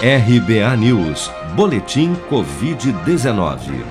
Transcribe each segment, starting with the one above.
RBA News, Boletim Covid-19.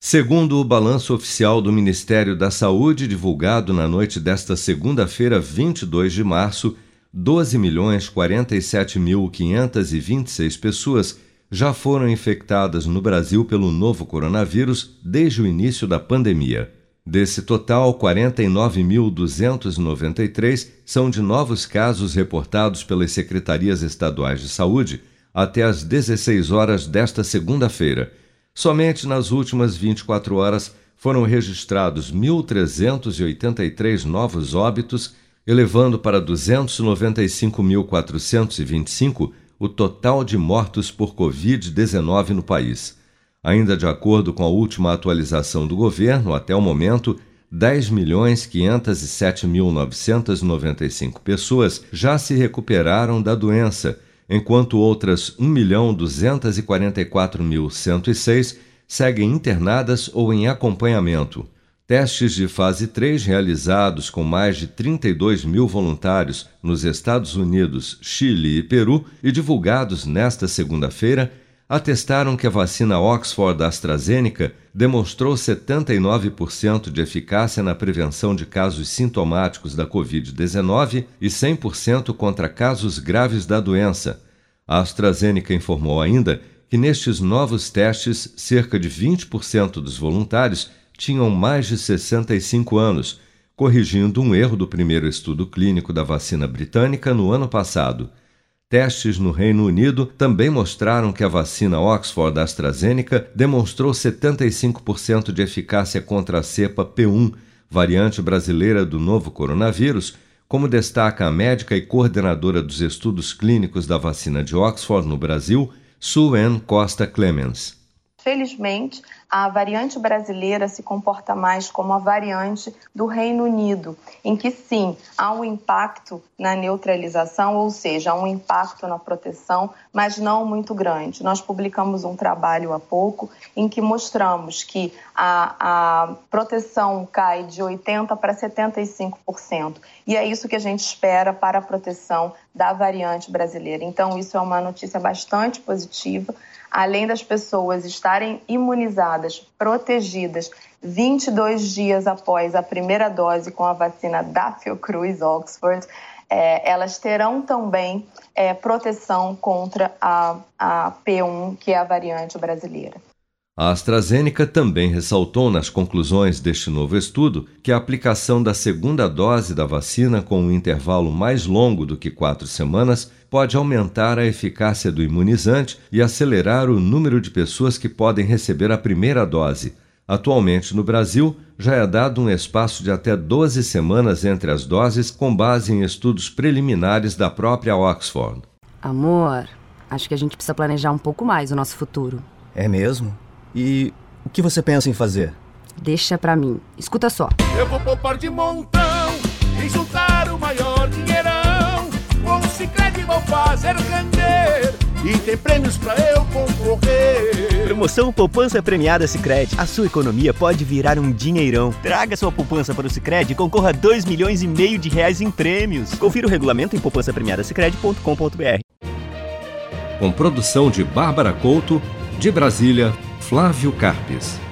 Segundo o balanço oficial do Ministério da Saúde, divulgado na noite desta segunda-feira, 22 de março, 12.047.526 pessoas já foram infectadas no Brasil pelo novo coronavírus desde o início da pandemia. Desse total, 49.293 são de novos casos reportados pelas secretarias estaduais de saúde até às 16 horas desta segunda-feira. Somente nas últimas 24 horas foram registrados 1.383 novos óbitos, elevando para 295.425 o total de mortos por Covid-19 no país. Ainda de acordo com a última atualização do governo, até o momento, 10.507.995 pessoas já se recuperaram da doença enquanto outras 1.244.106 seguem internadas ou em acompanhamento. Testes de fase 3 realizados com mais de 32 mil voluntários nos Estados Unidos, Chile e Peru e divulgados nesta segunda-feira atestaram que a vacina Oxford AstraZeneca demonstrou 79% de eficácia na prevenção de casos sintomáticos da Covid-19 e 100% contra casos graves da doença. A AstraZeneca informou ainda que nestes novos testes, cerca de 20% dos voluntários tinham mais de 65 anos, corrigindo um erro do primeiro estudo clínico da vacina britânica no ano passado. Testes no Reino Unido também mostraram que a vacina Oxford AstraZeneca demonstrou 75% de eficácia contra a cepa P1, variante brasileira do novo coronavírus, como destaca a médica e coordenadora dos estudos clínicos da vacina de Oxford no Brasil, Sue Costa Clemens. Felizmente, a variante brasileira se comporta mais como a variante do Reino Unido, em que sim, há um impacto na neutralização, ou seja, há um impacto na proteção, mas não muito grande. Nós publicamos um trabalho há pouco em que mostramos que a, a proteção cai de 80% para 75%, e é isso que a gente espera para a proteção da variante brasileira. Então, isso é uma notícia bastante positiva além das pessoas estarem imunizadas, protegidas 22 dias após a primeira dose com a vacina da Fiocruz Oxford, é, elas terão também é, proteção contra a, a P1, que é a variante brasileira. A AstraZeneca também ressaltou nas conclusões deste novo estudo que a aplicação da segunda dose da vacina com um intervalo mais longo do que quatro semanas pode aumentar a eficácia do imunizante e acelerar o número de pessoas que podem receber a primeira dose. Atualmente, no Brasil, já é dado um espaço de até 12 semanas entre as doses, com base em estudos preliminares da própria Oxford. Amor, acho que a gente precisa planejar um pouco mais o nosso futuro. É mesmo? E o que você pensa em fazer? Deixa pra mim. Escuta só. Eu vou poupar de montão e juntar o maior dinheirão. Com o Cicred vou fazer render e tem prêmios pra eu concorrer. Promoção Poupança Premiada Cicred. A sua economia pode virar um dinheirão. Traga sua poupança para o Cicred e concorra a 2 milhões e meio de reais em prêmios. Confira o regulamento em poupancapremiadasicredi.com.br. Com produção de Bárbara Couto, de Brasília, Flávio Carpes.